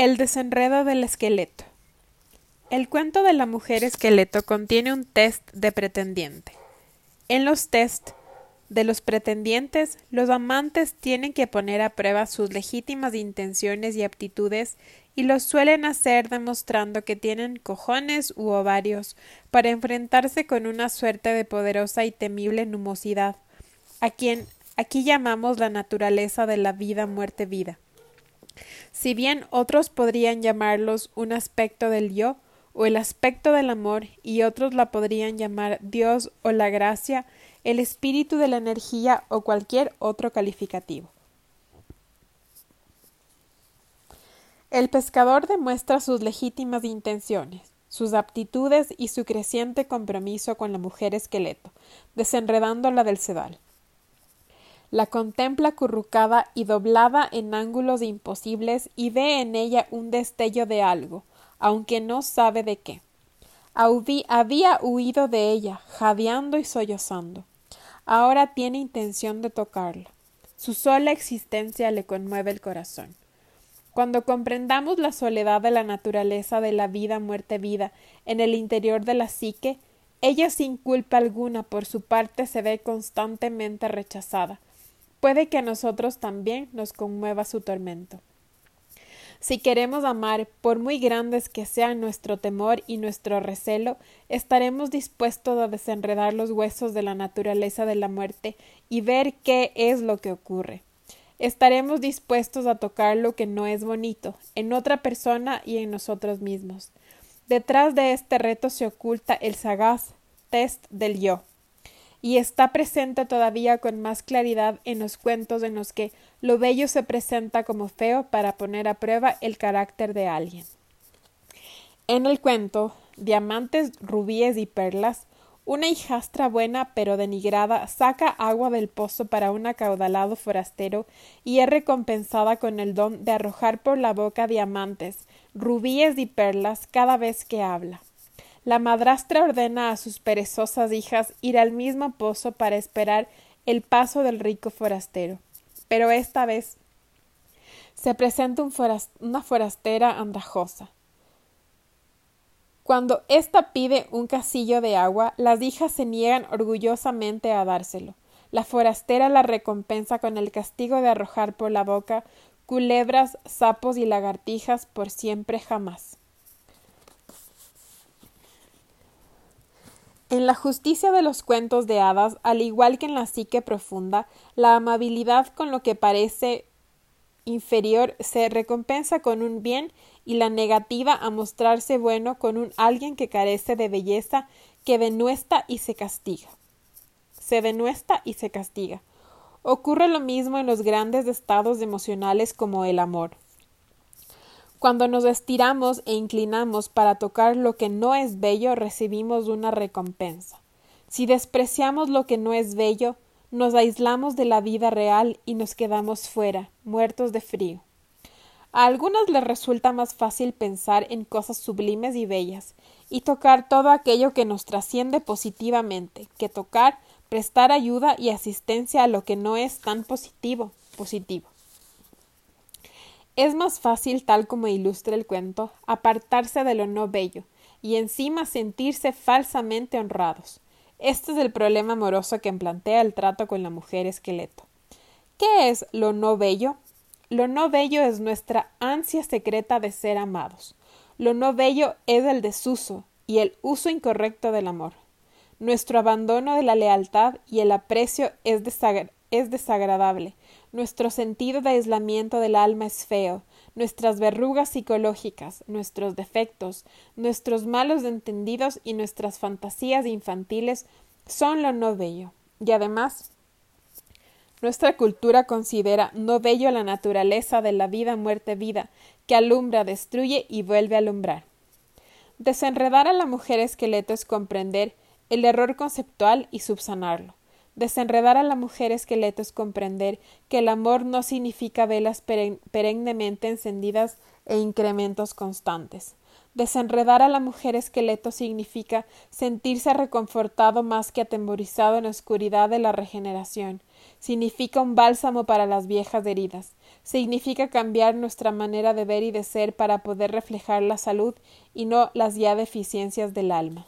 El desenredo del esqueleto. El cuento de la mujer esqueleto contiene un test de pretendiente. En los test de los pretendientes, los amantes tienen que poner a prueba sus legítimas intenciones y aptitudes y lo suelen hacer demostrando que tienen cojones u ovarios para enfrentarse con una suerte de poderosa y temible numosidad, a quien aquí llamamos la naturaleza de la vida muerte vida. Si bien otros podrían llamarlos un aspecto del yo o el aspecto del amor y otros la podrían llamar Dios o la gracia, el espíritu de la energía o cualquier otro calificativo. El pescador demuestra sus legítimas intenciones, sus aptitudes y su creciente compromiso con la mujer esqueleto, desenredándola del sedal. La contempla currucada y doblada en ángulos imposibles y ve en ella un destello de algo, aunque no sabe de qué. había huido de ella, jadeando y sollozando. Ahora tiene intención de tocarla. Su sola existencia le conmueve el corazón. Cuando comprendamos la soledad de la naturaleza de la vida muerte vida en el interior de la psique, ella sin culpa alguna por su parte se ve constantemente rechazada, Puede que a nosotros también nos conmueva su tormento. Si queremos amar, por muy grandes que sean nuestro temor y nuestro recelo, estaremos dispuestos a desenredar los huesos de la naturaleza de la muerte y ver qué es lo que ocurre. Estaremos dispuestos a tocar lo que no es bonito, en otra persona y en nosotros mismos. Detrás de este reto se oculta el sagaz test del yo y está presente todavía con más claridad en los cuentos en los que lo bello se presenta como feo para poner a prueba el carácter de alguien. En el cuento Diamantes, rubíes y perlas, una hijastra buena pero denigrada saca agua del pozo para un acaudalado forastero y es recompensada con el don de arrojar por la boca diamantes, rubíes y perlas cada vez que habla. La madrastra ordena a sus perezosas hijas ir al mismo pozo para esperar el paso del rico forastero. Pero esta vez se presenta una forastera andrajosa. Cuando ésta pide un casillo de agua, las hijas se niegan orgullosamente a dárselo. La forastera la recompensa con el castigo de arrojar por la boca culebras, sapos y lagartijas por siempre jamás. En la justicia de los cuentos de hadas, al igual que en la psique profunda, la amabilidad con lo que parece inferior se recompensa con un bien y la negativa a mostrarse bueno con un alguien que carece de belleza que denuesta y se castiga. Se denuesta y se castiga. Ocurre lo mismo en los grandes estados emocionales como el amor. Cuando nos estiramos e inclinamos para tocar lo que no es bello, recibimos una recompensa. Si despreciamos lo que no es bello, nos aislamos de la vida real y nos quedamos fuera, muertos de frío. A algunas les resulta más fácil pensar en cosas sublimes y bellas, y tocar todo aquello que nos trasciende positivamente, que tocar, prestar ayuda y asistencia a lo que no es tan positivo, positivo. Es más fácil, tal como ilustra el cuento, apartarse de lo no bello, y encima sentirse falsamente honrados. Este es el problema amoroso que plantea el trato con la mujer esqueleto. ¿Qué es lo no bello? Lo no bello es nuestra ansia secreta de ser amados. Lo no bello es el desuso y el uso incorrecto del amor. Nuestro abandono de la lealtad y el aprecio es, es desagradable, nuestro sentido de aislamiento del alma es feo, nuestras verrugas psicológicas, nuestros defectos, nuestros malos entendidos y nuestras fantasías infantiles son lo no bello. Y además, nuestra cultura considera no bello la naturaleza de la vida, muerte, vida, que alumbra, destruye y vuelve a alumbrar. Desenredar a la mujer esqueleto es comprender el error conceptual y subsanarlo. Desenredar a la mujer esqueleto es comprender que el amor no significa velas perennemente encendidas e incrementos constantes. Desenredar a la mujer esqueleto significa sentirse reconfortado más que atemorizado en la oscuridad de la regeneración. Significa un bálsamo para las viejas heridas. Significa cambiar nuestra manera de ver y de ser para poder reflejar la salud y no las ya deficiencias del alma.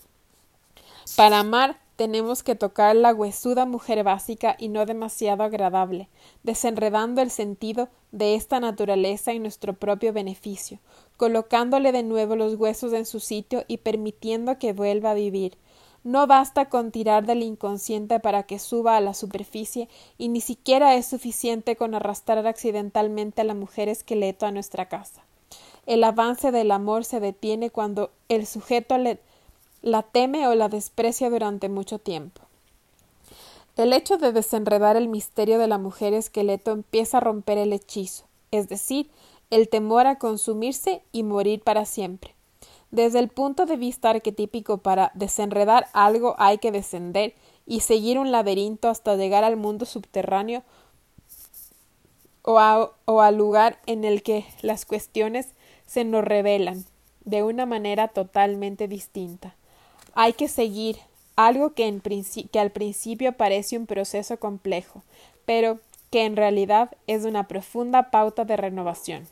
Para amar tenemos que tocar la huesuda mujer básica y no demasiado agradable, desenredando el sentido de esta naturaleza en nuestro propio beneficio, colocándole de nuevo los huesos en su sitio y permitiendo que vuelva a vivir. No basta con tirar del inconsciente para que suba a la superficie, y ni siquiera es suficiente con arrastrar accidentalmente a la mujer esqueleto a nuestra casa. El avance del amor se detiene cuando el sujeto le la teme o la desprecia durante mucho tiempo. El hecho de desenredar el misterio de la mujer esqueleto empieza a romper el hechizo, es decir, el temor a consumirse y morir para siempre. Desde el punto de vista arquetípico, para desenredar algo hay que descender y seguir un laberinto hasta llegar al mundo subterráneo o, al lugar en el que las cuestiones se nos revelan de una manera totalmente distinta hay que seguir algo que, que al principio parece un proceso complejo, pero que en realidad es una profunda pauta de renovación.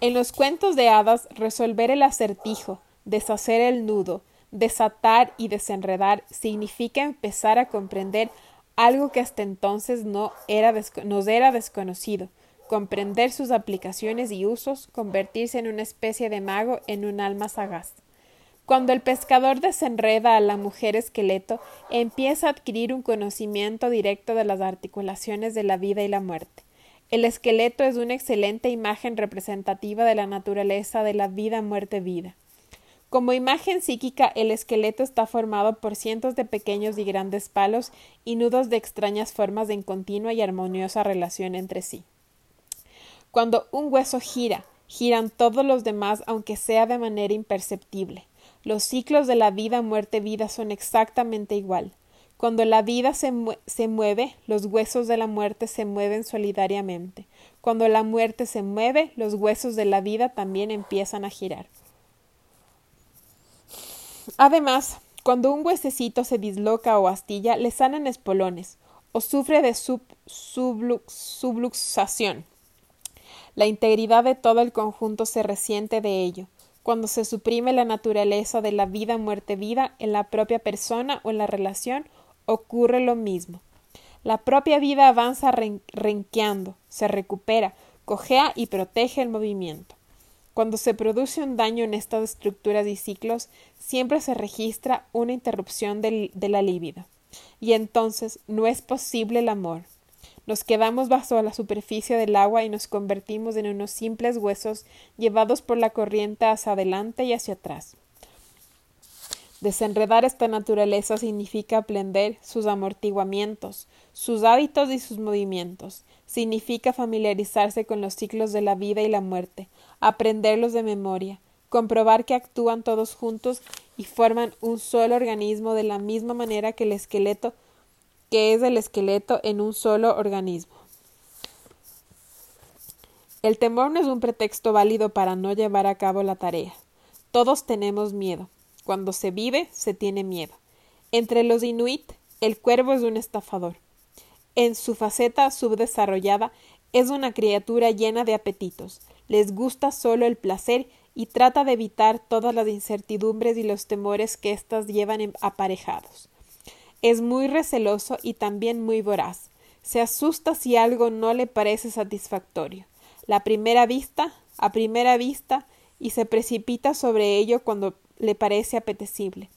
En los cuentos de hadas, resolver el acertijo, deshacer el nudo, desatar y desenredar significa empezar a comprender algo que hasta entonces no era nos era desconocido, comprender sus aplicaciones y usos, convertirse en una especie de mago en un alma sagaz. Cuando el pescador desenreda a la mujer esqueleto, empieza a adquirir un conocimiento directo de las articulaciones de la vida y la muerte. El esqueleto es una excelente imagen representativa de la naturaleza de la vida, muerte, vida. Como imagen psíquica, el esqueleto está formado por cientos de pequeños y grandes palos y nudos de extrañas formas en continua y armoniosa relación entre sí. Cuando un hueso gira, giran todos los demás, aunque sea de manera imperceptible. Los ciclos de la vida, muerte, vida son exactamente igual. Cuando la vida se, se, mueve, los huesos de la muerte se mueven solidariamente. Cuando la muerte se mueve, los huesos de la vida también empiezan a girar. Además, cuando un huesecito se disloca o astilla, le salen espolones o sufre de sub, subluxación. La integridad de todo el conjunto se resiente de ello cuando se suprime la naturaleza de la vida muerte vida en la propia persona o en la relación, ocurre lo mismo. La propia vida avanza renqueando, se recupera, cojea y protege el movimiento. Cuando se produce un daño en estas estructuras y ciclos, siempre se registra una interrupción de la libido. Y entonces no es posible el amor, nos quedamos bajo la superficie del agua y nos convertimos en unos simples huesos llevados por la corriente hacia adelante y hacia atrás. Desenredar esta naturaleza significa aprender sus amortiguamientos, sus hábitos y sus movimientos. Significa familiarizarse con los ciclos de la vida y la muerte, aprenderlos de memoria, comprobar que actúan todos juntos y forman un solo organismo de la misma manera que el esqueleto que es el esqueleto en un solo organismo. El temor no es un pretexto válido para no llevar a cabo la tarea. Todos tenemos miedo. Cuando se vive, se tiene miedo. Entre los inuit, el cuervo es un estafador. En su faceta subdesarrollada, es una criatura llena de apetitos. Les gusta solo el placer y trata de evitar todas las incertidumbres y los temores que éstas llevan aparejados. Es muy receloso y también muy voraz. Se asusta si algo no le parece satisfactorio. La primera vista, a primera vista, y se precipita sobre ello cuando le parece apetecible.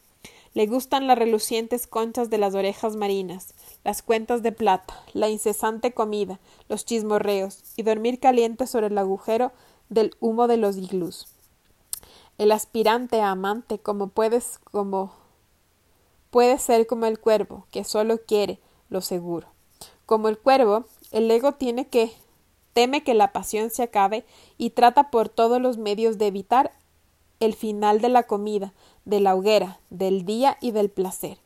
Le gustan las relucientes conchas de las orejas marinas, las cuentas de plata, la incesante comida, los chismorreos, y dormir caliente sobre el agujero del humo de los iglús. El aspirante a amante, como puedes, como puede ser como el cuervo, que solo quiere lo seguro. Como el cuervo, el ego tiene que teme que la pasión se acabe y trata por todos los medios de evitar el final de la comida, de la hoguera, del día y del placer.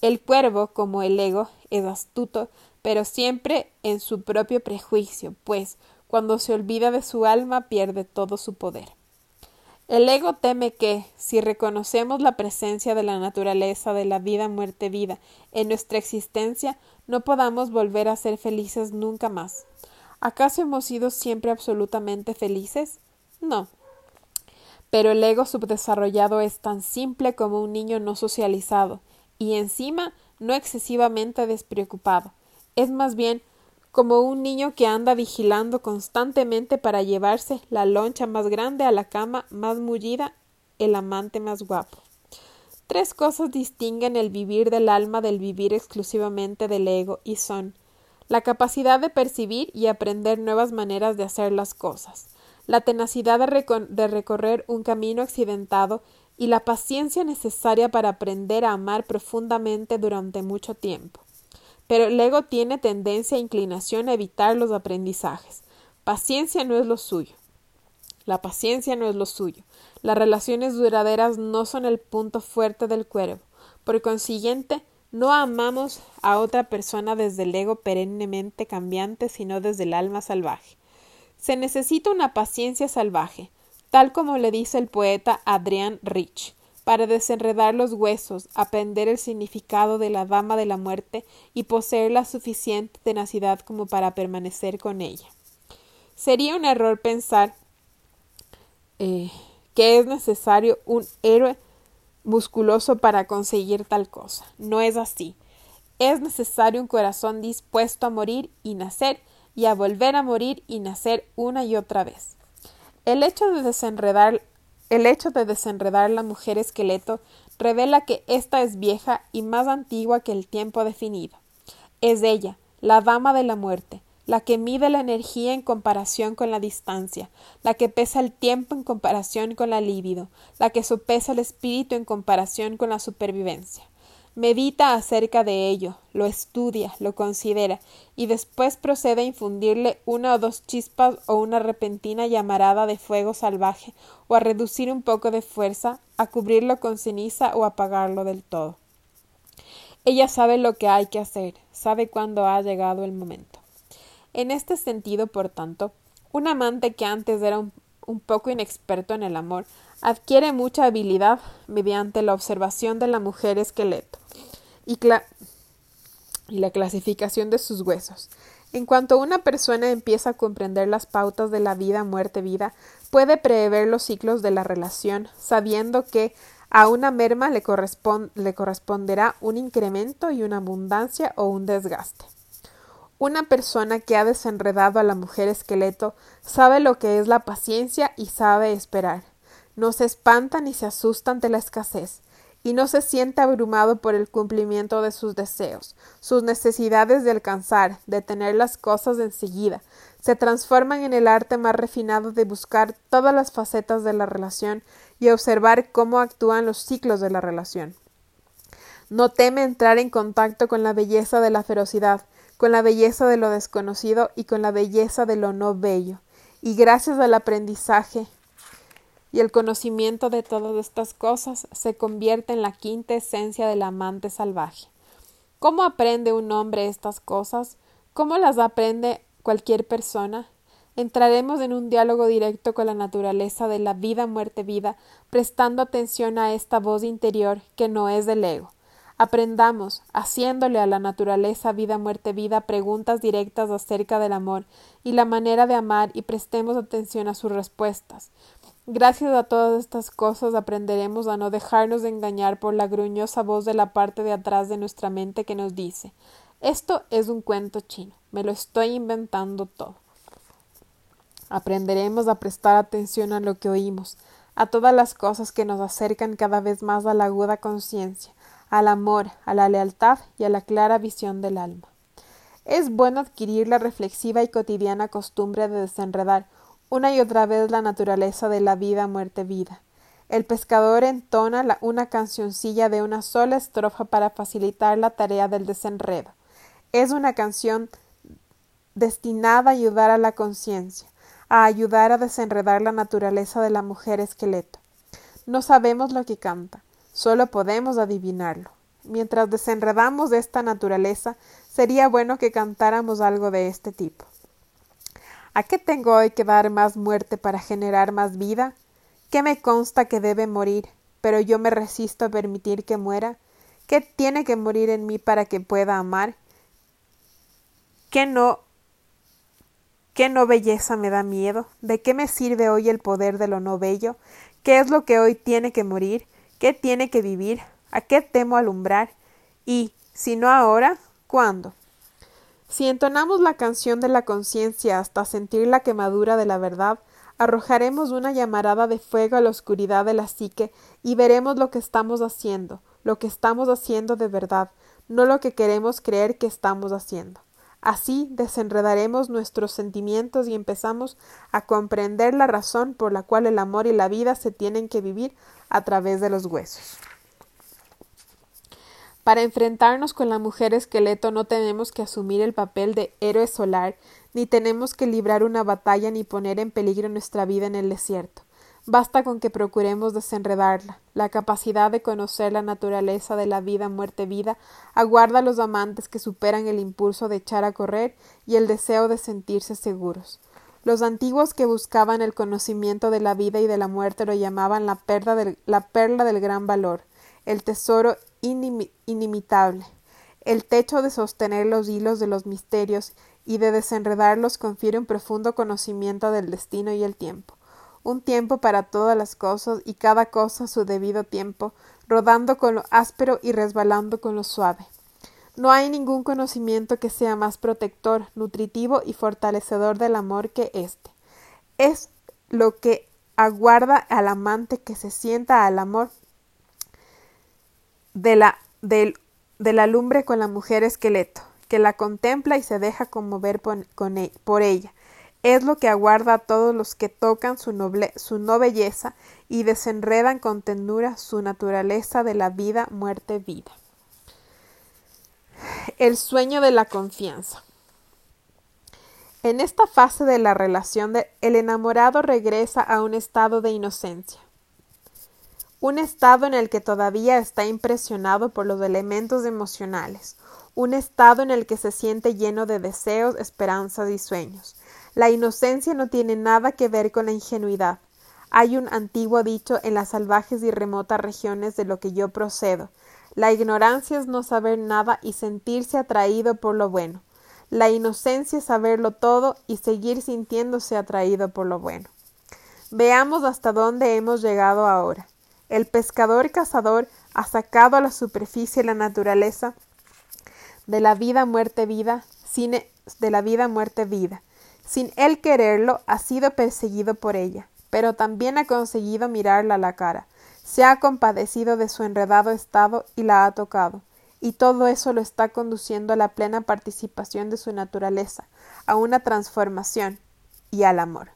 El cuervo, como el ego, es astuto, pero siempre en su propio prejuicio, pues cuando se olvida de su alma pierde todo su poder. El ego teme que, si reconocemos la presencia de la naturaleza de la vida, muerte, vida en nuestra existencia, no podamos volver a ser felices nunca más. ¿Acaso hemos sido siempre absolutamente felices? No. Pero el ego subdesarrollado es tan simple como un niño no socializado, y encima no excesivamente despreocupado. Es más bien como un niño que anda vigilando constantemente para llevarse la loncha más grande a la cama más mullida, el amante más guapo. Tres cosas distinguen el vivir del alma del vivir exclusivamente del ego y son la capacidad de percibir y aprender nuevas maneras de hacer las cosas, la tenacidad de, de recorrer un camino accidentado y la paciencia necesaria para aprender a amar profundamente durante mucho tiempo. Pero el ego tiene tendencia e inclinación a evitar los aprendizajes. Paciencia no es lo suyo. La paciencia no es lo suyo. Las relaciones duraderas no son el punto fuerte del cuervo. Por consiguiente, no amamos a otra persona desde el ego perennemente cambiante, sino desde el alma salvaje. Se necesita una paciencia salvaje, tal como le dice el poeta Adrián Rich para desenredar los huesos, aprender el significado de la dama de la muerte y poseer la suficiente tenacidad como para permanecer con ella. Sería un error pensar eh, que es necesario un héroe musculoso para conseguir tal cosa. No es así. Es necesario un corazón dispuesto a morir y nacer y a volver a morir y nacer una y otra vez. El hecho de desenredar el hecho de desenredar la mujer esqueleto revela que ésta es vieja y más antigua que el tiempo definido. Es ella, la dama de la muerte, la que mide la energía en comparación con la distancia, la que pesa el tiempo en comparación con la libido, la que sopesa el espíritu en comparación con la supervivencia. Medita acerca de ello, lo estudia, lo considera, y después procede a infundirle una o dos chispas o una repentina llamarada de fuego salvaje, o a reducir un poco de fuerza, a cubrirlo con ceniza o apagarlo del todo. Ella sabe lo que hay que hacer, sabe cuándo ha llegado el momento. En este sentido, por tanto, un amante que antes era un, un poco inexperto en el amor, adquiere mucha habilidad mediante la observación de la mujer esqueleto y, la clasificación de sus huesos. En cuanto una persona empieza a comprender las pautas de la vida, muerte, vida, puede prever los ciclos de la relación, sabiendo que a una merma le, le corresponderá un incremento y una abundancia o un desgaste. Una persona que ha desenredado a la mujer esqueleto sabe lo que es la paciencia y sabe esperar no se espanta ni se asusta ante la escasez, y no se siente abrumado por el cumplimiento de sus deseos, sus necesidades de alcanzar, de tener las cosas enseguida, se transforman en el arte más refinado de buscar todas las facetas de la relación y observar cómo actúan los ciclos de la relación. No teme entrar en contacto con la belleza de la ferocidad, con la belleza de lo desconocido y con la belleza de lo no bello, y gracias al aprendizaje y el conocimiento de todas estas cosas se convierte en la quinta esencia del amante salvaje. ¿Cómo aprende un hombre estas cosas? ¿Cómo las aprende cualquier persona? Entraremos en un diálogo directo con la naturaleza de la vida, muerte, vida, prestando atención a esta voz interior que no es del ego. Aprendamos, haciéndole a la naturaleza vida, muerte, vida, preguntas directas acerca del amor y la manera de amar y prestemos atención a sus respuestas. Gracias a todas estas cosas aprenderemos a no dejarnos de engañar por la gruñosa voz de la parte de atrás de nuestra mente que nos dice esto es un cuento chino, me lo estoy inventando todo. Aprenderemos a prestar atención a lo que oímos, a todas las cosas que nos acercan cada vez más a la aguda conciencia, al amor, a la lealtad y a la clara visión del alma. Es bueno adquirir la reflexiva y cotidiana costumbre de desenredar una y otra vez la naturaleza de la vida, muerte, vida. El pescador entona una cancioncilla de una sola estrofa para facilitar la tarea del desenredo. Es una canción destinada a ayudar a la conciencia, a ayudar a desenredar la naturaleza de la mujer esqueleto. No sabemos lo que canta, solo podemos adivinarlo. Mientras desenredamos esta naturaleza, sería bueno que cantáramos algo de este tipo. ¿A qué tengo hoy que dar más muerte para generar más vida? ¿Qué me consta que debe morir, pero yo me resisto a permitir que muera? ¿Qué tiene que morir en mí para que pueda amar? ¿Qué no ¿Qué no belleza me da miedo? ¿De qué me sirve hoy el poder de lo no bello? ¿Qué es lo que hoy tiene que morir? ¿Qué tiene que vivir? ¿A qué temo alumbrar? Y, si no ahora, ¿cuándo? Si entonamos la canción de la conciencia hasta sentir la quemadura de la verdad, arrojaremos una llamarada de fuego a la oscuridad de la psique y veremos lo que estamos haciendo, lo que estamos haciendo de verdad, no lo que queremos creer que estamos haciendo. Así desenredaremos nuestros sentimientos y empezamos a comprender la razón por la cual el amor y la vida se tienen que vivir a través de los huesos. Para enfrentarnos con la mujer esqueleto no tenemos que asumir el papel de héroe solar, ni tenemos que librar una batalla ni poner en peligro nuestra vida en el desierto. Basta con que procuremos desenredarla. La capacidad de conocer la naturaleza de la vida, muerte, vida, aguarda a los amantes que superan el impulso de echar a correr y el deseo de sentirse seguros. Los antiguos que buscaban el conocimiento de la vida y de la muerte lo llamaban la perla del, la perla del gran valor, el tesoro inimitable, el techo de sostener los hilos de los misterios y de desenredarlos confiere un profundo conocimiento del destino y el tiempo un tiempo para todas las cosas y cada cosa su debido tiempo, rodando con lo áspero y resbalando con lo suave. No hay ningún conocimiento que sea más protector, nutritivo y fortalecedor del amor que éste. Es lo que aguarda al amante que se sienta al amor de la, de la lumbre con la mujer esqueleto, que la contempla y se deja conmover e, por ella, es lo que aguarda a todos los que tocan su, noble, su no belleza y desenredan con ternura su naturaleza de la vida, muerte, vida. El sueño de la confianza. En esta fase de la relación, el enamorado regresa a un estado de inocencia, un estado en el que todavía está impresionado por los elementos emocionales, un estado en el que se siente lleno de deseos, esperanzas y sueños, la inocencia no tiene nada que ver con la ingenuidad. Hay un antiguo dicho en las salvajes y remotas regiones de lo que yo procedo. La ignorancia es no saber nada y sentirse atraído por lo bueno. La inocencia es saberlo todo y seguir sintiéndose atraído por lo bueno. Veamos hasta dónde hemos llegado ahora. El pescador cazador ha sacado a la superficie la naturaleza de la vida muerte vida, de la vida muerte vida. Sin él quererlo, ha sido perseguido por ella, pero también ha conseguido mirarla a la cara. Se ha compadecido de su enredado estado y la ha tocado, y todo eso lo está conduciendo a la plena participación de su naturaleza, a una transformación y al amor.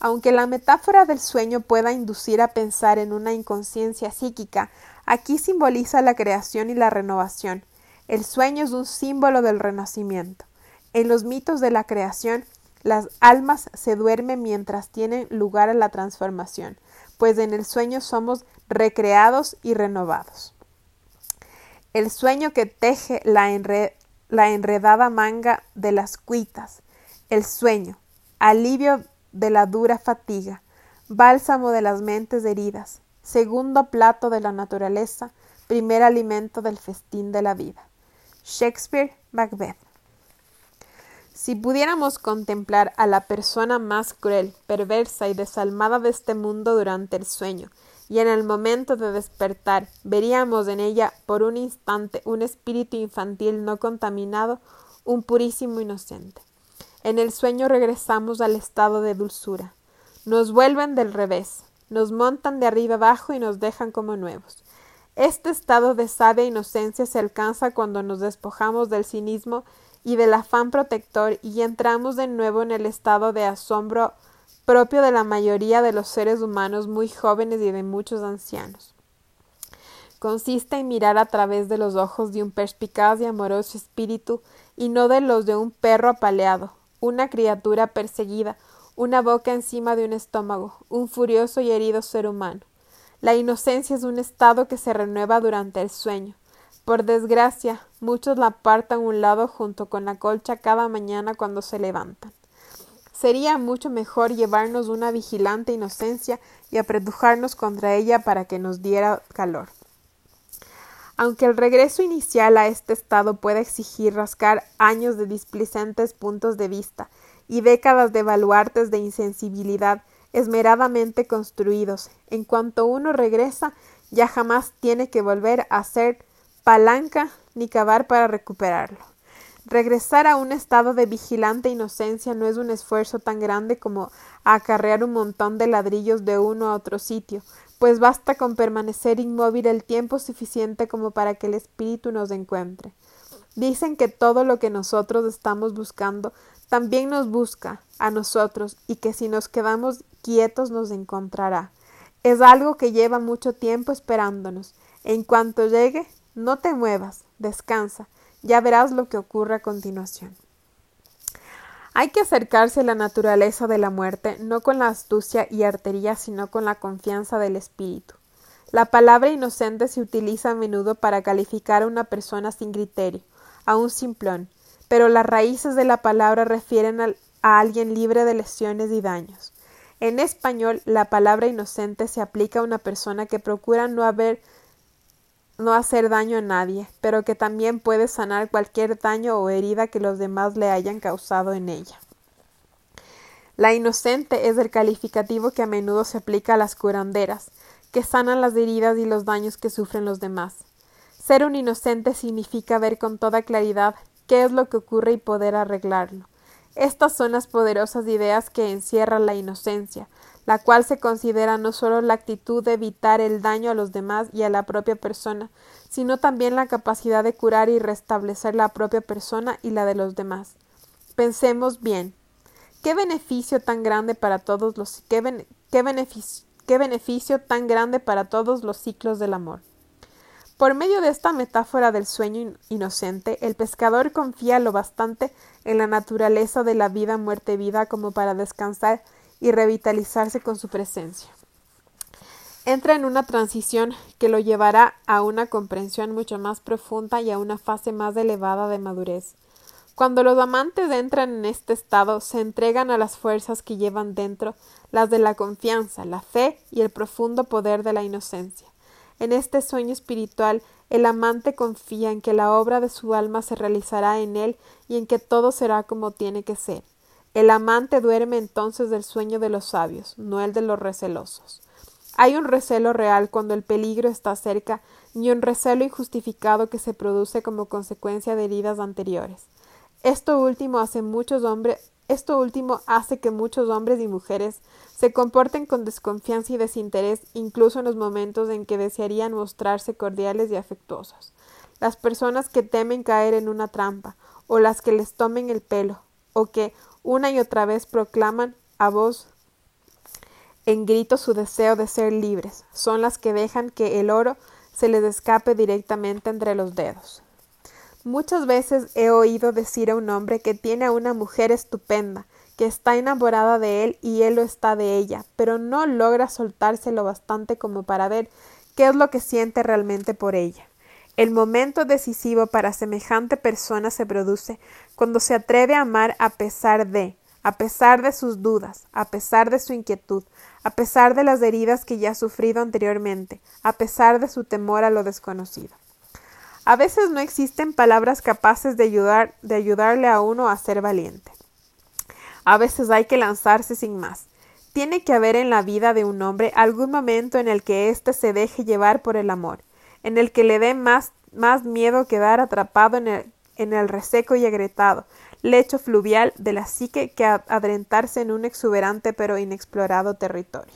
Aunque la metáfora del sueño pueda inducir a pensar en una inconsciencia psíquica, aquí simboliza la creación y la renovación. El sueño es un símbolo del renacimiento. En los mitos de la creación, las almas se duermen mientras tienen lugar a la transformación, pues en el sueño somos recreados y renovados. El sueño que teje la, la enredada manga de las cuitas, el sueño, alivio de la dura fatiga, bálsamo de las mentes heridas, segundo plato de la naturaleza, primer alimento del festín de la vida. Shakespeare, Macbeth. Si pudiéramos contemplar a la persona más cruel, perversa y desalmada de este mundo durante el sueño, y en el momento de despertar veríamos en ella por un instante un espíritu infantil no contaminado, un purísimo inocente. En el sueño regresamos al estado de dulzura. Nos vuelven del revés, nos montan de arriba abajo y nos dejan como nuevos. Este estado de sabia inocencia se alcanza cuando nos despojamos del cinismo y del afán protector y entramos de nuevo en el estado de asombro propio de la mayoría de los seres humanos muy jóvenes y de muchos ancianos. Consiste en mirar a través de los ojos de un perspicaz y amoroso espíritu y no de los de un perro apaleado, una criatura perseguida, una boca encima de un estómago, un furioso y herido ser humano. La inocencia es un estado que se renueva durante el sueño, por desgracia, muchos la apartan un lado junto con la colcha cada mañana cuando se levantan. sería mucho mejor llevarnos una vigilante inocencia y apretujarnos contra ella para que nos diera calor. Aunque el regreso inicial a este estado puede exigir rascar años de displicentes puntos de vista y décadas de baluartes de insensibilidad esmeradamente construidos, en cuanto uno regresa ya jamás tiene que volver a ser palanca ni cavar para recuperarlo. Regresar a un estado de vigilante inocencia no es un esfuerzo tan grande como acarrear un montón de ladrillos de uno a otro sitio, pues basta con permanecer inmóvil el tiempo suficiente como para que el espíritu nos encuentre. Dicen que todo lo que nosotros estamos buscando también nos busca a nosotros y que si nos quedamos quietos nos encontrará. Es algo que lleva mucho tiempo esperándonos. En cuanto llegue, no te muevas, descansa, ya verás lo que ocurre a continuación. Hay que acercarse a la naturaleza de la muerte no con la astucia y artería, sino con la confianza del espíritu. La palabra inocente se utiliza a menudo para calificar a una persona sin criterio, a un simplón, pero las raíces de la palabra refieren a, a alguien libre de lesiones y daños. En español, la palabra inocente se aplica a una persona que procura no haber no hacer daño a nadie, pero que también puede sanar cualquier daño o herida que los demás le hayan causado en ella. La inocente es el calificativo que a menudo se aplica a las curanderas, que sanan las heridas y los daños que sufren los demás. Ser un inocente significa ver con toda claridad qué es lo que ocurre y poder arreglarlo. Estas son las poderosas ideas que encierra la inocencia, la cual se considera no solo la actitud de evitar el daño a los demás y a la propia persona, sino también la capacidad de curar y restablecer la propia persona y la de los demás. Pensemos bien. ¿Qué beneficio tan grande para todos los qué, qué beneficio tan grande para todos los ciclos del amor? Por medio de esta metáfora del sueño inocente, el pescador confía lo bastante en la naturaleza de la vida muerte vida como para descansar y revitalizarse con su presencia. Entra en una transición que lo llevará a una comprensión mucho más profunda y a una fase más elevada de madurez. Cuando los amantes entran en este estado, se entregan a las fuerzas que llevan dentro, las de la confianza, la fe y el profundo poder de la inocencia. En este sueño espiritual, el amante confía en que la obra de su alma se realizará en él y en que todo será como tiene que ser. El amante duerme entonces del sueño de los sabios, no el de los recelosos. Hay un recelo real cuando el peligro está cerca, y un recelo injustificado que se produce como consecuencia de heridas anteriores. Esto último hace muchos hombres esto último hace que muchos hombres y mujeres se comporten con desconfianza y desinterés incluso en los momentos en que desearían mostrarse cordiales y afectuosos. Las personas que temen caer en una trampa, o las que les tomen el pelo, o que una y otra vez proclaman a voz en grito su deseo de ser libres, son las que dejan que el oro se les escape directamente entre los dedos. Muchas veces he oído decir a un hombre que tiene a una mujer estupenda, que está enamorada de él y él lo está de ella, pero no logra soltarse lo bastante como para ver qué es lo que siente realmente por ella. El momento decisivo para semejante persona se produce cuando se atreve a amar a pesar de, a pesar de sus dudas, a pesar de su inquietud, a pesar de las heridas que ya ha sufrido anteriormente, a pesar de su temor a lo desconocido. A veces no existen palabras capaces de ayudar, de ayudarle a uno a ser valiente. A veces hay que lanzarse sin más. Tiene que haber en la vida de un hombre algún momento en el que éste se deje llevar por el amor, en el que le dé más, más miedo quedar atrapado en el, en el reseco y agrietado lecho fluvial de la psique que adrentarse en un exuberante pero inexplorado territorio.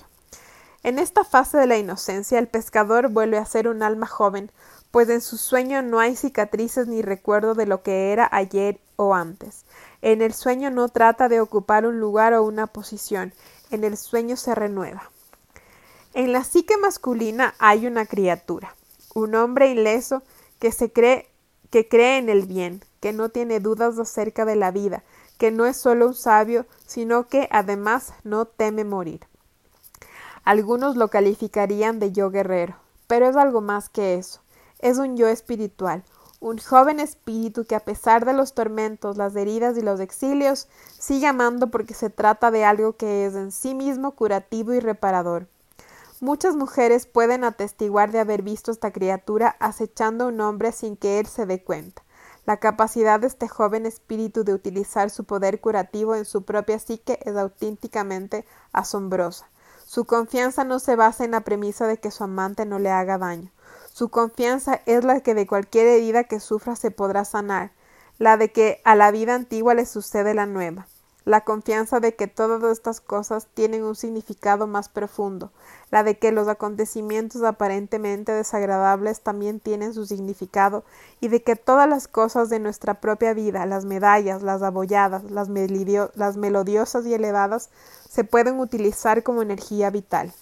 En esta fase de la inocencia el pescador vuelve a ser un alma joven, pues en su sueño no hay cicatrices ni recuerdo de lo que era ayer o antes. En el sueño no trata de ocupar un lugar o una posición, en el sueño se renueva. En la psique masculina hay una criatura, un hombre ileso que se cree que cree en el bien, que no tiene dudas acerca de la vida, que no es solo un sabio, sino que además no teme morir. Algunos lo calificarían de yo guerrero, pero es algo más que eso. Es un yo espiritual, un joven espíritu que a pesar de los tormentos, las heridas y los exilios, sigue amando porque se trata de algo que es en sí mismo curativo y reparador. Muchas mujeres pueden atestiguar de haber visto esta criatura acechando a un hombre sin que él se dé cuenta. La capacidad de este joven espíritu de utilizar su poder curativo en su propia psique es auténticamente asombrosa. Su confianza no se basa en la premisa de que su amante no le haga daño. Su confianza es la que de cualquier herida que sufra se podrá sanar, la de que a la vida antigua le sucede la nueva la confianza de que todas estas cosas tienen un significado más profundo, la de que los acontecimientos aparentemente desagradables también tienen su significado, y de que todas las cosas de nuestra propia vida, las medallas, las abolladas, las, las melodiosas y elevadas, se pueden utilizar como energía vital.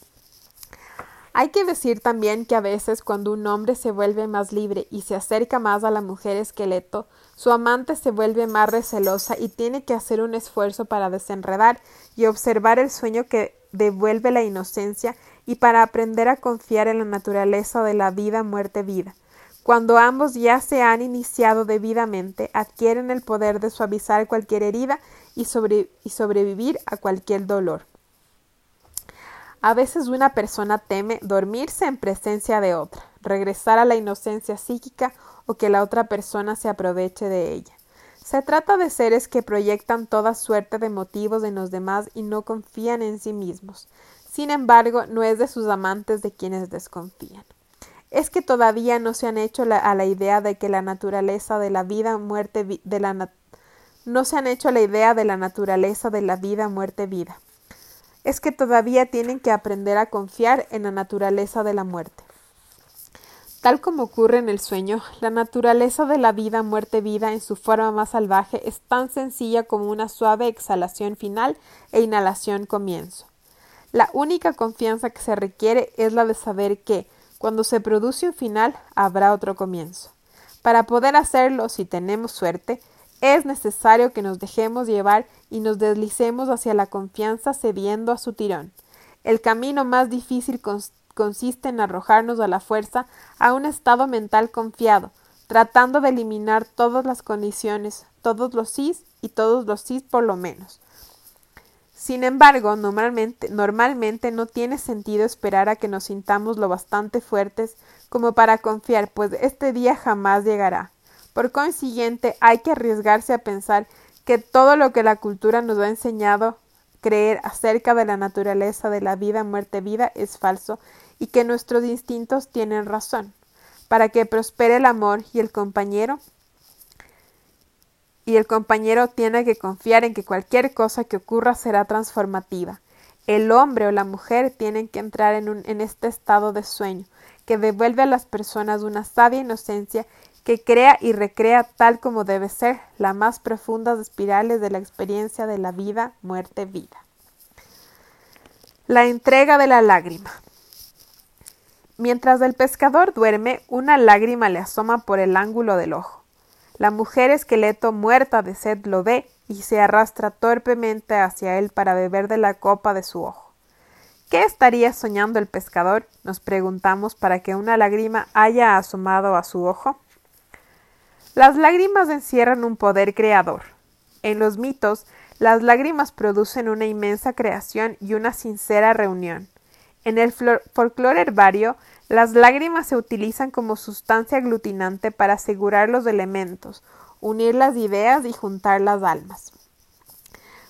Hay que decir también que a veces cuando un hombre se vuelve más libre y se acerca más a la mujer esqueleto, su amante se vuelve más recelosa y tiene que hacer un esfuerzo para desenredar y observar el sueño que devuelve la inocencia y para aprender a confiar en la naturaleza de la vida, muerte, vida. Cuando ambos ya se han iniciado debidamente, adquieren el poder de suavizar cualquier herida y, y sobrevivir a cualquier dolor. A veces una persona teme dormirse en presencia de otra, regresar a la inocencia psíquica o que la otra persona se aproveche de ella. Se trata de seres que proyectan toda suerte de motivos en los demás y no confían en sí mismos. Sin embargo, no es de sus amantes de quienes desconfían. Es que todavía no se han hecho a la idea de que la naturaleza de la vida muerte de la no se han hecho la idea de la naturaleza de la vida muerte vida. Es que todavía tienen que aprender a confiar en la naturaleza de la muerte. Tal como ocurre en el sueño, la naturaleza de la vida, muerte, vida en su forma más salvaje es tan sencilla como una suave exhalación final e inhalación comienzo. La única confianza que se requiere es la de saber que, cuando se produce un final, habrá otro comienzo. Para poder hacerlo, si tenemos suerte, es necesario que nos dejemos llevar y nos deslicemos hacia la confianza cediendo a su tirón. El camino más difícil consiste en arrojarnos a la fuerza a un estado mental confiado, tratando de eliminar todas las condiciones, todos los sís y todos los sís por lo menos. Sin embargo, normalmente, normalmente no tiene sentido esperar a que nos sintamos lo bastante fuertes como para confiar, pues este día jamás llegará. Por consiguiente, hay que arriesgarse a pensar que todo lo que la cultura nos ha enseñado creer acerca de la naturaleza de la vida, muerte, vida es falso y que nuestros instintos tienen razón, para que prospere el amor y el compañero y el compañero tiene que confiar en que cualquier cosa que ocurra será transformativa. El hombre o la mujer tienen que entrar en, un, en este estado de sueño, que devuelve a las personas una sabia inocencia que crea y recrea tal como debe ser las más profundas espirales de la experiencia de la vida, muerte, vida. La entrega de la lágrima. Mientras el pescador duerme, una lágrima le asoma por el ángulo del ojo. La mujer esqueleto muerta de sed lo ve y se arrastra torpemente hacia él para beber de la copa de su ojo. ¿Qué estaría soñando el pescador? nos preguntamos para que una lágrima haya asomado a su ojo. Las lágrimas encierran un poder creador. En los mitos, las lágrimas producen una inmensa creación y una sincera reunión. En el folclore herbario, las lágrimas se utilizan como sustancia aglutinante para asegurar los elementos, unir las ideas y juntar las almas.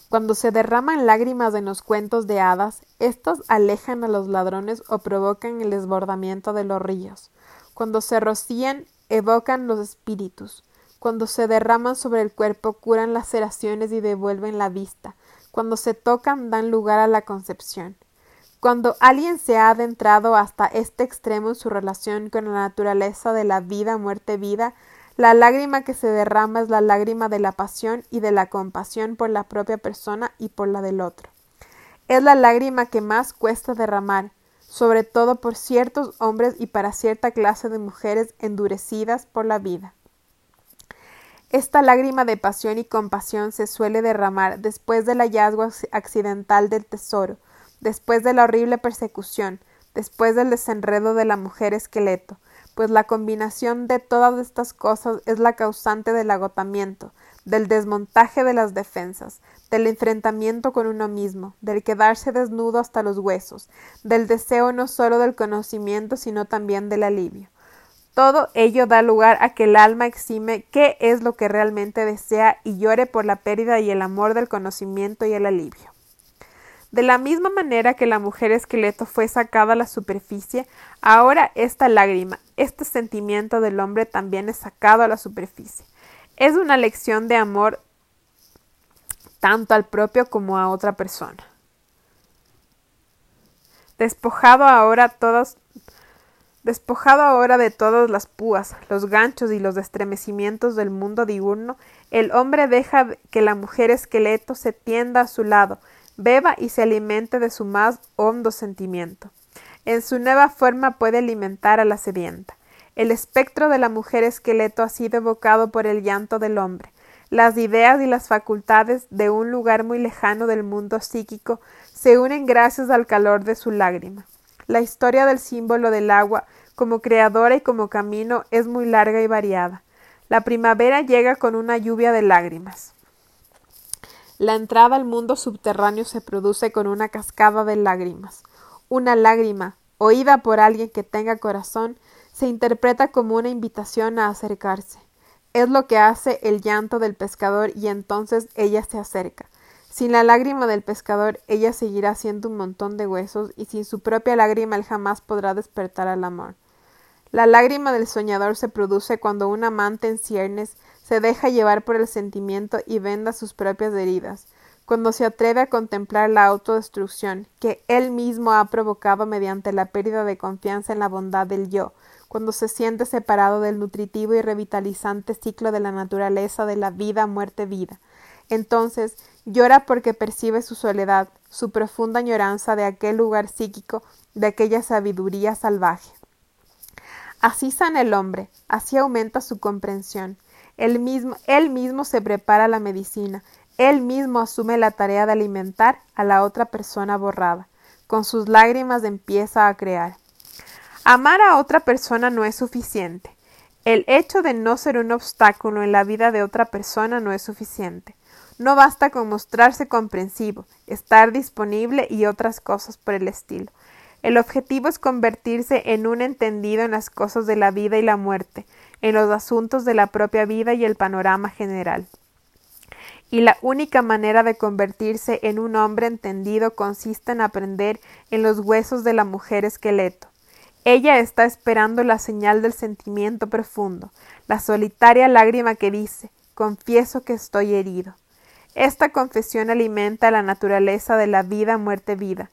Cuando se derraman lágrimas en los cuentos de hadas, éstos alejan a los ladrones o provocan el desbordamiento de los ríos. Cuando se rocían, evocan los espíritus. Cuando se derraman sobre el cuerpo, curan laceraciones y devuelven la vista. Cuando se tocan, dan lugar a la concepción. Cuando alguien se ha adentrado hasta este extremo en su relación con la naturaleza de la vida, muerte, vida, la lágrima que se derrama es la lágrima de la pasión y de la compasión por la propia persona y por la del otro. Es la lágrima que más cuesta derramar, sobre todo por ciertos hombres y para cierta clase de mujeres endurecidas por la vida. Esta lágrima de pasión y compasión se suele derramar después del hallazgo accidental del tesoro, después de la horrible persecución, después del desenredo de la mujer esqueleto, pues la combinación de todas estas cosas es la causante del agotamiento, del desmontaje de las defensas, del enfrentamiento con uno mismo, del quedarse desnudo hasta los huesos, del deseo no sólo del conocimiento, sino también del alivio. Todo ello da lugar a que el alma exime qué es lo que realmente desea y llore por la pérdida y el amor del conocimiento y el alivio. De la misma manera que la mujer esqueleto fue sacada a la superficie, ahora esta lágrima, este sentimiento del hombre también es sacado a la superficie. Es una lección de amor tanto al propio como a otra persona. Despojado ahora Despojado ahora de todas las púas, los ganchos y los estremecimientos del mundo diurno, el hombre deja que la mujer esqueleto se tienda a su lado, beba y se alimente de su más hondo sentimiento. En su nueva forma puede alimentar a la sedienta. El espectro de la mujer esqueleto ha sido evocado por el llanto del hombre. Las ideas y las facultades de un lugar muy lejano del mundo psíquico se unen gracias al calor de su lágrima. La historia del símbolo del agua como creadora y como camino es muy larga y variada. La primavera llega con una lluvia de lágrimas. La entrada al mundo subterráneo se produce con una cascada de lágrimas. Una lágrima, oída por alguien que tenga corazón, se interpreta como una invitación a acercarse. Es lo que hace el llanto del pescador y entonces ella se acerca. Sin la lágrima del pescador ella seguirá siendo un montón de huesos y sin su propia lágrima él jamás podrá despertar al amor. La lágrima del soñador se produce cuando un amante en ciernes se deja llevar por el sentimiento y venda sus propias heridas, cuando se atreve a contemplar la autodestrucción que él mismo ha provocado mediante la pérdida de confianza en la bondad del yo, cuando se siente separado del nutritivo y revitalizante ciclo de la naturaleza de la vida, muerte, vida. Entonces llora porque percibe su soledad, su profunda añoranza de aquel lugar psíquico, de aquella sabiduría salvaje. Así sana el hombre, así aumenta su comprensión. Él mismo, él mismo se prepara la medicina, él mismo asume la tarea de alimentar a la otra persona borrada. Con sus lágrimas empieza a crear. Amar a otra persona no es suficiente. El hecho de no ser un obstáculo en la vida de otra persona no es suficiente. No basta con mostrarse comprensivo, estar disponible y otras cosas por el estilo. El objetivo es convertirse en un entendido en las cosas de la vida y la muerte, en los asuntos de la propia vida y el panorama general. Y la única manera de convertirse en un hombre entendido consiste en aprender en los huesos de la mujer esqueleto, ella está esperando la señal del sentimiento profundo, la solitaria lágrima que dice confieso que estoy herido. Esta confesión alimenta la naturaleza de la vida, muerte, vida,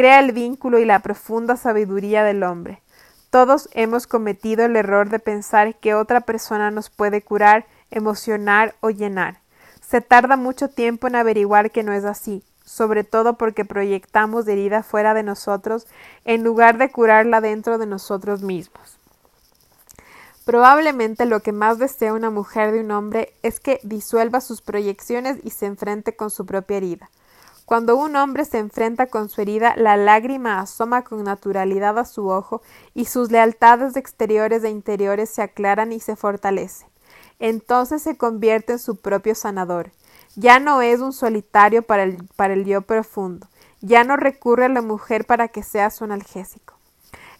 crea el vínculo y la profunda sabiduría del hombre. Todos hemos cometido el error de pensar que otra persona nos puede curar, emocionar o llenar. Se tarda mucho tiempo en averiguar que no es así, sobre todo porque proyectamos herida fuera de nosotros en lugar de curarla dentro de nosotros mismos. Probablemente lo que más desea una mujer de un hombre es que disuelva sus proyecciones y se enfrente con su propia herida. Cuando un hombre se enfrenta con su herida, la lágrima asoma con naturalidad a su ojo y sus lealtades exteriores e interiores se aclaran y se fortalecen. Entonces se convierte en su propio sanador, ya no es un solitario para el, para profundo. Ya no recurre a la mujer para que sea su analgésico.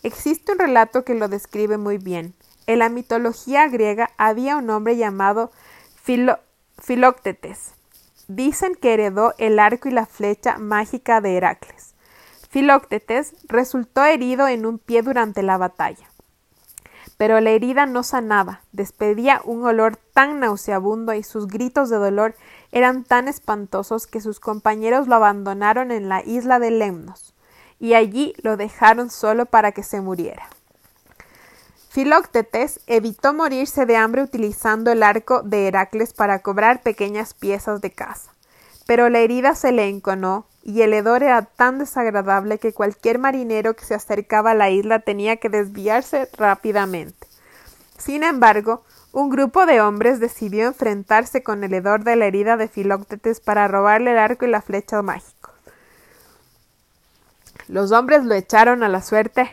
Existe un relato que lo describe muy bien. En la mitología griega había un hombre llamado Filóctetes. Dicen que heredó el arco y la flecha mágica de Heracles. Filóctetes resultó herido en un pie durante la batalla. Pero la herida no sanaba, despedía un olor tan nauseabundo y sus gritos de dolor eran tan espantosos que sus compañeros lo abandonaron en la isla de Lemnos, y allí lo dejaron solo para que se muriera. Filóctetes evitó morirse de hambre utilizando el arco de Heracles para cobrar pequeñas piezas de caza. Pero la herida se le enconó y el hedor era tan desagradable que cualquier marinero que se acercaba a la isla tenía que desviarse rápidamente. Sin embargo, un grupo de hombres decidió enfrentarse con el hedor de la herida de Filóctetes para robarle el arco y la flecha mágico. Los hombres lo echaron a la suerte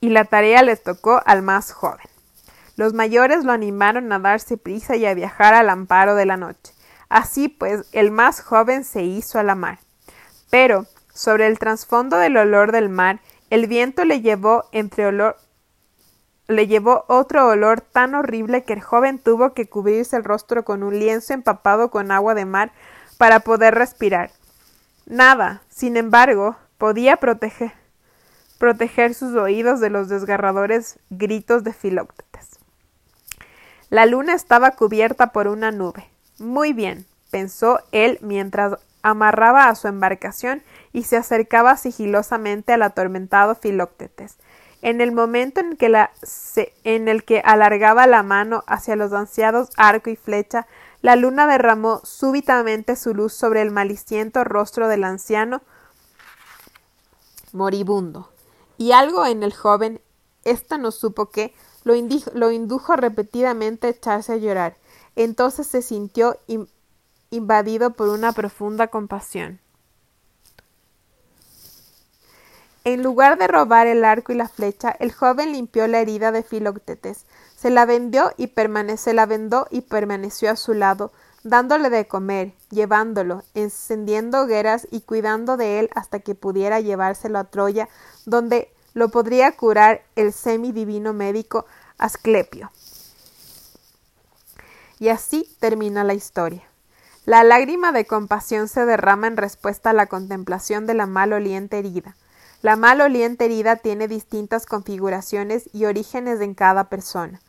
y la tarea les tocó al más joven. Los mayores lo animaron a darse prisa y a viajar al amparo de la noche. Así pues, el más joven se hizo a la mar. Pero, sobre el trasfondo del olor del mar, el viento le llevó entre olor le llevó otro olor tan horrible que el joven tuvo que cubrirse el rostro con un lienzo empapado con agua de mar para poder respirar. Nada, sin embargo, podía proteger, proteger sus oídos de los desgarradores gritos de Filoctetes. La luna estaba cubierta por una nube. Muy bien, pensó él mientras amarraba a su embarcación y se acercaba sigilosamente al atormentado Filoctetes. En el momento en, que la, en el que alargaba la mano hacia los ansiados arco y flecha, la luna derramó súbitamente su luz sobre el maliciento rostro del anciano moribundo. Y algo en el joven, ésta no supo qué, lo, indujo repetidamente a echarse a llorar. Entonces se sintió invadido por una profunda compasión. En lugar de robar el arco y la flecha, el joven limpió la herida de Filoctetes, se la vendió y permanece, la vendó y permaneció a su lado, dándole de comer, llevándolo, encendiendo hogueras y cuidando de él hasta que pudiera llevárselo a Troya, donde lo podría curar el semidivino médico Asclepio. Y así termina la historia. La lágrima de compasión se derrama en respuesta a la contemplación de la maloliente herida. La maloliente herida tiene distintas configuraciones y orígenes en cada persona.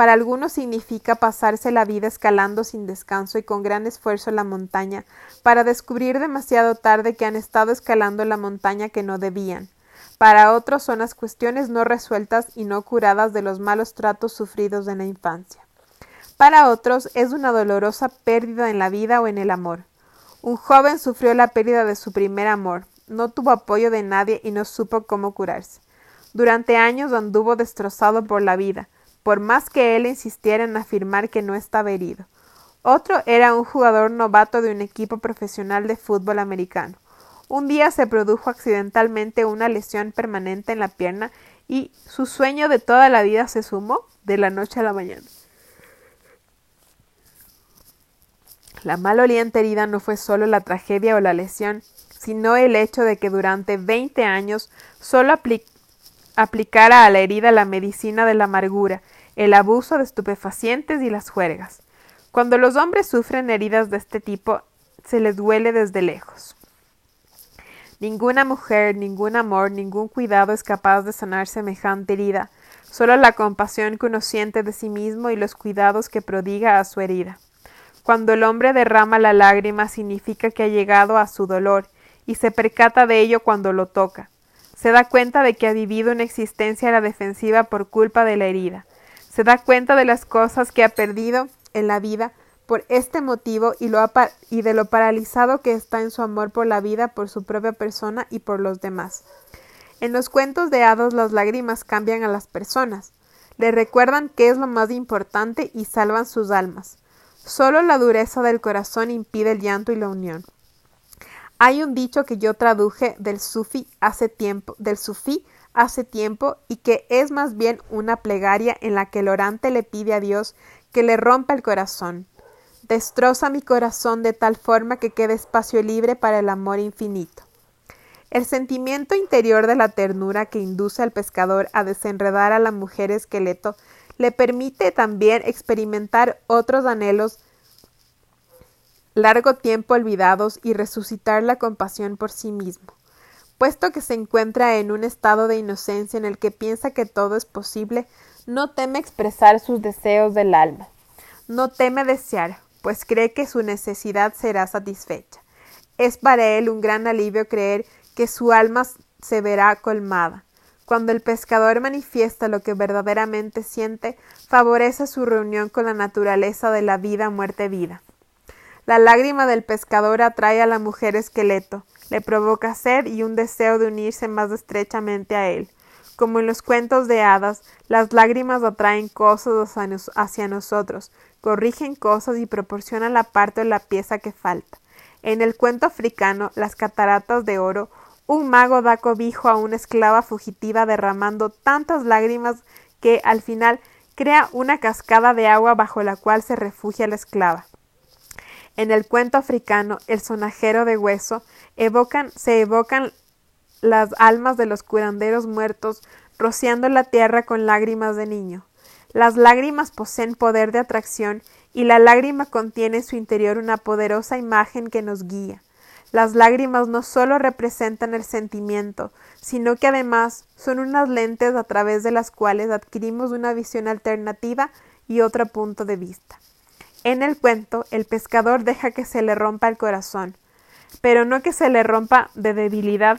Para algunos significa pasarse la vida escalando sin descanso y con gran esfuerzo la montaña, para descubrir demasiado tarde que han estado escalando la montaña que no debían. Para otros son las cuestiones no resueltas y no curadas de los malos tratos sufridos en la infancia. Para otros es una dolorosa pérdida en la vida o en el amor. Un joven sufrió la pérdida de su primer amor, no tuvo apoyo de nadie y no supo cómo curarse. Durante años anduvo destrozado por la vida, por más que él insistiera en afirmar que no estaba herido. Otro era un jugador novato de un equipo profesional de fútbol americano. Un día se produjo accidentalmente una lesión permanente en la pierna y su sueño de toda la vida se sumó de la noche a la mañana. La maloliente herida no fue solo la tragedia o la lesión, sino el hecho de que durante veinte años solo aplicara a la herida la medicina de la amargura, el abuso de estupefacientes y las juergas. Cuando los hombres sufren heridas de este tipo, se les duele desde lejos. Ninguna mujer, ningún amor, ningún cuidado es capaz de sanar semejante herida, solo la compasión que uno siente de sí mismo y los cuidados que prodiga a su herida. Cuando el hombre derrama la lágrima significa que ha llegado a su dolor y se percata de ello cuando lo toca. Se da cuenta de que ha vivido una existencia a la defensiva por culpa de la herida. Se da cuenta de las cosas que ha perdido en la vida por este motivo y, de lo paralizado que está en su amor por la vida, por su propia persona y por los demás. En los cuentos de hados las lágrimas cambian a las personas, le recuerdan qué es lo más importante y salvan sus almas. Solo la dureza del corazón impide el llanto y la unión. Hay un dicho que yo traduje del sufí hace tiempo, del sufí hace tiempo y que es más bien una plegaria en la que el orante le pide a Dios que le rompa el corazón. Destroza mi corazón de tal forma que quede espacio libre para el amor infinito. El sentimiento interior de la ternura que induce al pescador a desenredar a la mujer esqueleto le permite también experimentar otros anhelos largo tiempo olvidados y resucitar la compasión por sí mismo. Puesto que se encuentra en un estado de inocencia en el que piensa que todo es posible, no teme expresar sus deseos del alma. No teme desear, pues cree que su necesidad será satisfecha. Es para él un gran alivio creer que su alma se verá colmada. Cuando el pescador manifiesta lo que verdaderamente siente, favorece su reunión con la naturaleza de la vida, muerte, vida. La lágrima del pescador atrae a la mujer esqueleto, le provoca sed y un deseo de unirse más estrechamente a él. Como en los cuentos de hadas, las lágrimas atraen cosas hacia nosotros, corrigen cosas y proporcionan la parte o la pieza que falta. En el cuento africano, las cataratas de oro un mago da cobijo a una esclava fugitiva derramando tantas lágrimas que al final crea una cascada de agua bajo la cual se refugia la esclava. En el cuento africano, el sonajero de hueso evocan, se evocan las almas de los curanderos muertos rociando la tierra con lágrimas de niño. Las lágrimas poseen poder de atracción y la lágrima contiene en su interior una poderosa imagen que nos guía. Las lágrimas no solo representan el sentimiento, sino que además son unas lentes a través de las cuales adquirimos una visión alternativa y otro punto de vista. En el cuento, el pescador deja que se le rompa el corazón, pero no que se le rompa de debilidad,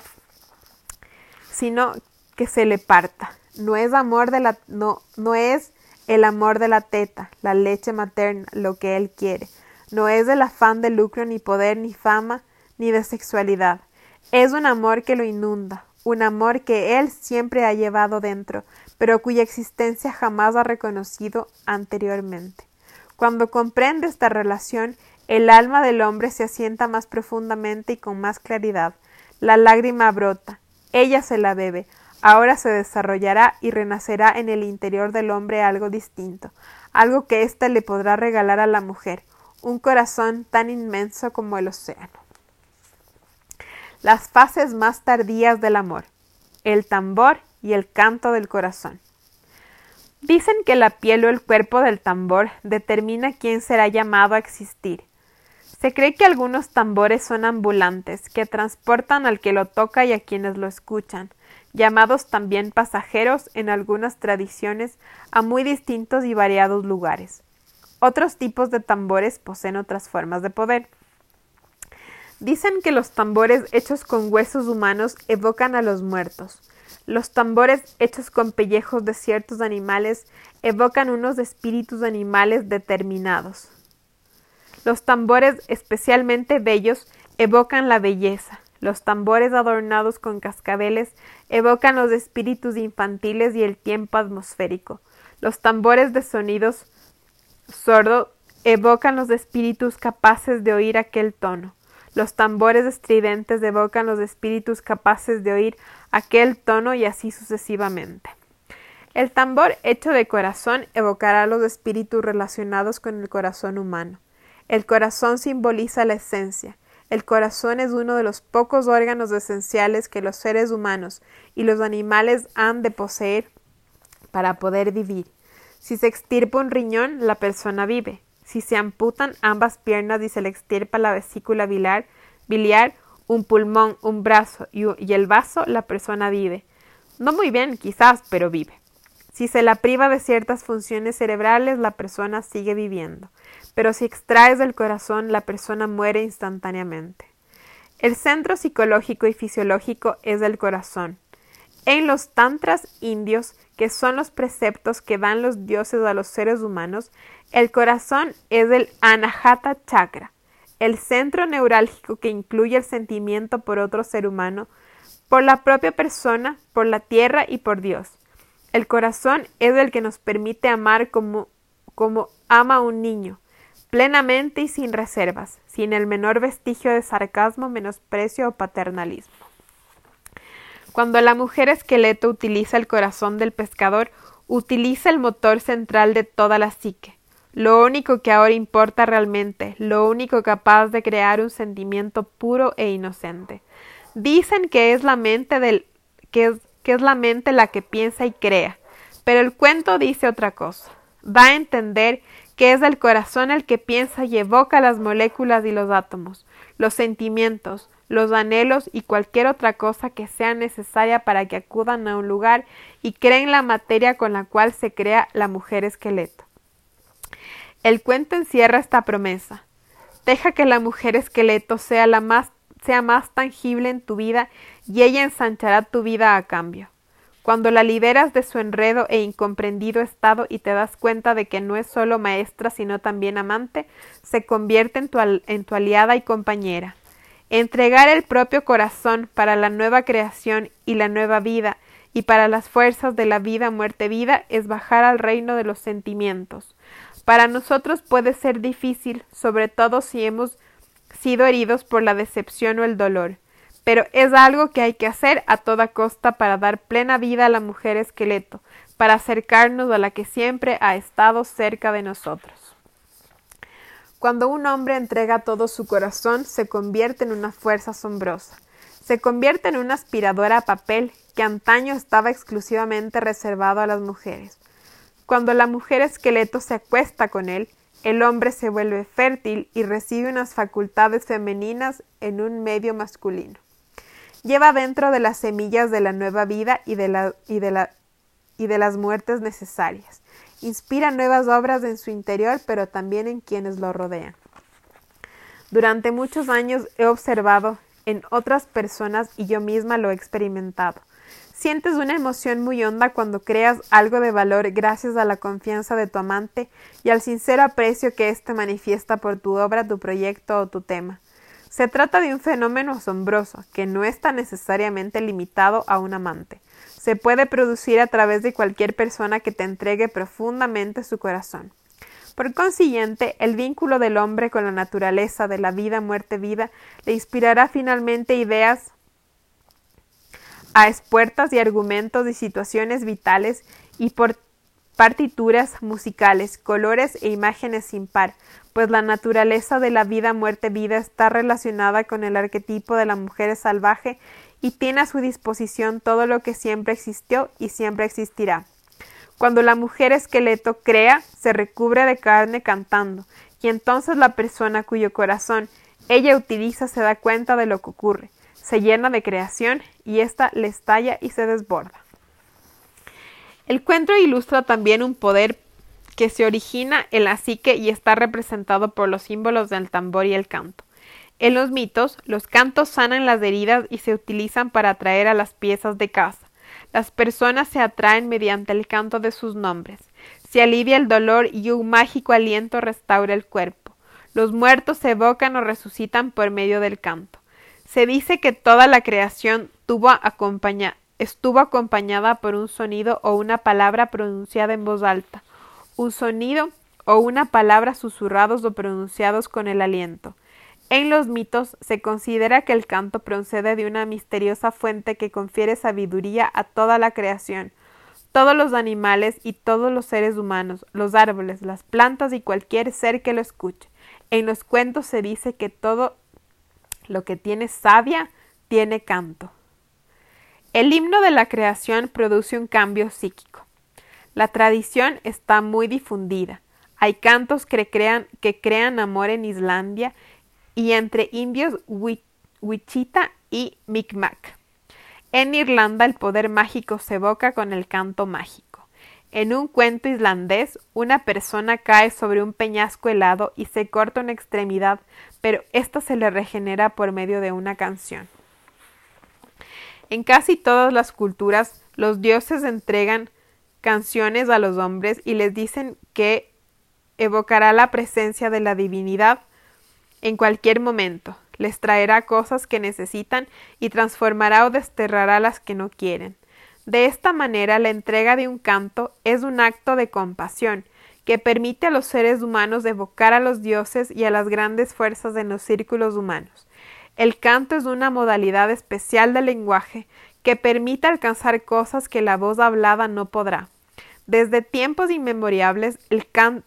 sino que se le parta. No es amor de la no no es el amor de la teta, la leche materna, lo que él quiere. No es el afán de lucro ni poder ni fama, ni de sexualidad. Es un amor que lo inunda, un amor que él siempre ha llevado dentro, pero cuya existencia jamás ha reconocido anteriormente. Cuando comprende esta relación, el alma del hombre se asienta más profundamente y con más claridad. La lágrima brota, ella se la bebe, ahora se desarrollará y renacerá en el interior del hombre algo distinto, algo que éste le podrá regalar a la mujer, un corazón tan inmenso como el océano las fases más tardías del amor, el tambor y el canto del corazón. Dicen que la piel o el cuerpo del tambor determina quién será llamado a existir. Se cree que algunos tambores son ambulantes, que transportan al que lo toca y a quienes lo escuchan, llamados también pasajeros en algunas tradiciones a muy distintos y variados lugares. Otros tipos de tambores poseen otras formas de poder. Dicen que los tambores hechos con huesos humanos evocan a los muertos. Los tambores hechos con pellejos de ciertos animales evocan unos espíritus animales determinados. Los tambores especialmente bellos evocan la belleza. Los tambores adornados con cascabeles evocan los espíritus infantiles y el tiempo atmosférico. Los tambores de sonidos sordo evocan los espíritus capaces de oír aquel tono. Los tambores estridentes evocan los espíritus capaces de oír aquel tono y así sucesivamente. El tambor hecho de corazón evocará los espíritus relacionados con el corazón humano. El corazón simboliza la esencia. El corazón es uno de los pocos órganos esenciales que los seres humanos y los animales han de poseer para poder vivir. Si se extirpa un riñón, la persona vive. Si se amputan ambas piernas y se le extirpa la vesícula biliar, biliar un pulmón, un brazo y, y el vaso, la persona vive. No muy bien, quizás, pero vive. Si se la priva de ciertas funciones cerebrales, la persona sigue viviendo. Pero si extraes del corazón, la persona muere instantáneamente. El centro psicológico y fisiológico es el corazón. En los tantras indios, que son los preceptos que dan los dioses a los seres humanos, el corazón es el Anahata Chakra, el centro neurálgico que incluye el sentimiento por otro ser humano, por la propia persona, por la tierra y por Dios. El corazón es el que nos permite amar como, como ama un niño, plenamente y sin reservas, sin el menor vestigio de sarcasmo, menosprecio o paternalismo. Cuando la mujer esqueleto utiliza el corazón del pescador, utiliza el motor central de toda la psique, lo único que ahora importa realmente, lo único capaz de crear un sentimiento puro e inocente. Dicen que es la mente del que es, que es la mente la que piensa y crea, pero el cuento dice otra cosa. Da a entender que es el corazón el que piensa y evoca las moléculas y los átomos, los sentimientos, los anhelos y cualquier otra cosa que sea necesaria para que acudan a un lugar y creen la materia con la cual se crea la mujer esqueleto. El cuento encierra esta promesa. Deja que la mujer esqueleto sea la más sea más tangible en tu vida y ella ensanchará tu vida a cambio. Cuando la liberas de su enredo e incomprendido estado y te das cuenta de que no es solo maestra sino también amante, se convierte en tu, en tu aliada y compañera. Entregar el propio corazón para la nueva creación y la nueva vida y para las fuerzas de la vida, muerte, vida es bajar al reino de los sentimientos, para nosotros puede ser difícil, sobre todo si hemos sido heridos por la decepción o el dolor, pero es algo que hay que hacer a toda costa para dar plena vida a la mujer esqueleto, para acercarnos a la que siempre ha estado cerca de nosotros. Cuando un hombre entrega todo su corazón, se convierte en una fuerza asombrosa. Se convierte en una aspiradora a papel que antaño estaba exclusivamente reservado a las mujeres. Cuando la mujer esqueleto se acuesta con él, el hombre se vuelve fértil y recibe unas facultades femeninas en un medio masculino. Lleva dentro de las semillas de la nueva vida y de, las muertes necesarias. Inspira nuevas obras en su interior, pero también en quienes lo rodean. Durante muchos años he observado en otras personas y yo misma lo he experimentado. Sientes una emoción muy honda cuando creas algo de valor gracias a la confianza de tu amante y al sincero aprecio que éste manifiesta por tu obra, tu proyecto o tu tema. Se trata de un fenómeno asombroso que no está necesariamente limitado a un amante. Se puede producir a través de cualquier persona que te entregue profundamente su corazón. Por consiguiente, el vínculo del hombre con la naturaleza de la vida, muerte, vida le inspirará finalmente ideas a espuertas y argumentos y situaciones vitales y por partituras musicales, colores e imágenes sin par, pues la naturaleza de la vida, muerte, vida está relacionada con el arquetipo de la mujer salvaje y tiene a su disposición todo lo que siempre existió y siempre existirá. Cuando la mujer esqueleto crea, se recubre de carne cantando, y entonces la persona cuyo corazón ella utiliza se da cuenta de lo que ocurre se llena de creación y ésta le estalla y se desborda. El cuento ilustra también un poder que se origina en la psique y está representado por los símbolos del tambor y el canto. En los mitos, los cantos sanan las heridas y se utilizan para atraer a las piezas de casa. Las personas se atraen mediante el canto de sus nombres. Se alivia el dolor y un mágico aliento restaura el cuerpo. Los muertos se evocan o resucitan por medio del canto. Se dice que toda la creación estuvo acompañada por un sonido o una palabra pronunciada en voz alta, un sonido o una palabra susurrados o pronunciados con el aliento. En los mitos se considera que el canto procede de una misteriosa fuente que confiere sabiduría a toda la creación, todos los animales y todos los seres humanos, los árboles, las plantas y cualquier ser que lo escuche. En los cuentos se dice que todo lo que tiene savia tiene canto. El himno de la creación produce un cambio psíquico. La tradición está muy difundida. Hay cantos que crean, que crean amor en Islandia y entre indios Wichita y Mi'kmaq. En Irlanda el poder mágico se evoca con el canto mágico. En un cuento islandés, una persona cae sobre un peñasco helado y se corta una extremidad pero ésta se le regenera por medio de una canción. En casi todas las culturas, los dioses entregan canciones a los hombres y les dicen que evocará la presencia de la divinidad en cualquier momento, les traerá cosas que necesitan y transformará o desterrará las que no quieren. De esta manera, la entrega de un canto es un acto de compasión que permite a los seres humanos evocar a los dioses y a las grandes fuerzas en los círculos humanos. El canto es una modalidad especial del lenguaje que permite alcanzar cosas que la voz hablada no podrá. Desde tiempos inmemoriales, el canto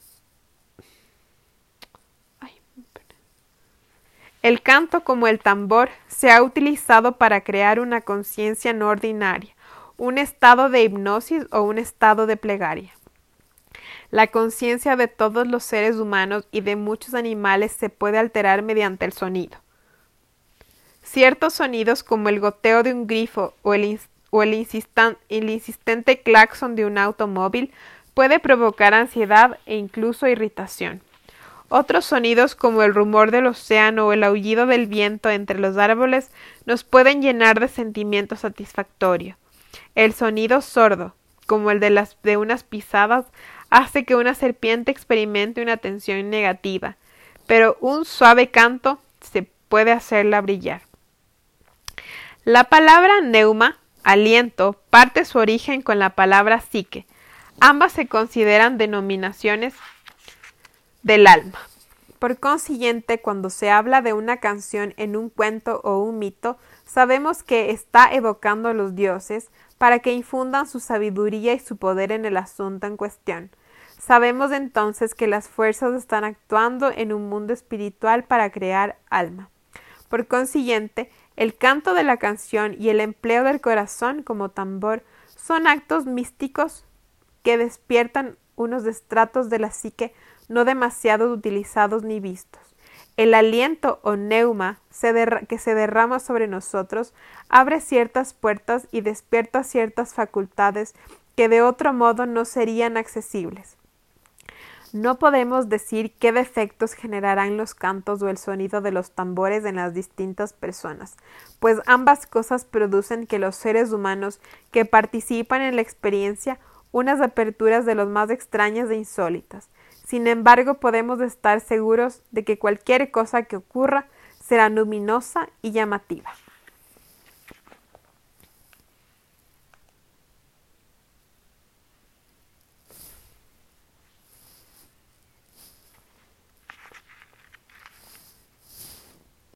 El canto como el tambor se ha utilizado para crear una conciencia no ordinaria, un estado de hipnosis o un estado de plegaria. La conciencia de todos los seres humanos y de muchos animales se puede alterar mediante el sonido. Ciertos sonidos como el goteo de un grifo o el, insistente claxon de un automóvil puede provocar ansiedad e incluso irritación. Otros sonidos como el rumor del océano o el aullido del viento entre los árboles nos pueden llenar de sentimiento satisfactorio. El sonido sordo, como el de, las, de unas pisadas, hace que una serpiente experimente una tensión negativa, pero un suave canto se puede hacerla brillar. La palabra neuma, aliento, parte su origen con la palabra psique. Ambas se consideran denominaciones del alma. Por consiguiente, cuando se habla de una canción en un cuento o un mito, sabemos que está evocando a los dioses para que infundan su sabiduría y su poder en el asunto en cuestión. Sabemos entonces que las fuerzas están actuando en un mundo espiritual para crear alma. Por consiguiente, el canto de la canción y el empleo del corazón como tambor son actos místicos que despiertan unos estratos de la psique no demasiado utilizados ni vistos. El aliento o neuma que se derrama sobre nosotros abre ciertas puertas y despierta ciertas facultades que de otro modo no serían accesibles. No podemos decir qué defectos generarán los cantos o el sonido de los tambores en las distintas personas, pues ambas cosas producen que los seres humanos que participan en la experiencia unas aperturas de los más extrañas e insólitas. Sin embargo, podemos estar seguros de que cualquier cosa que ocurra será luminosa y llamativa.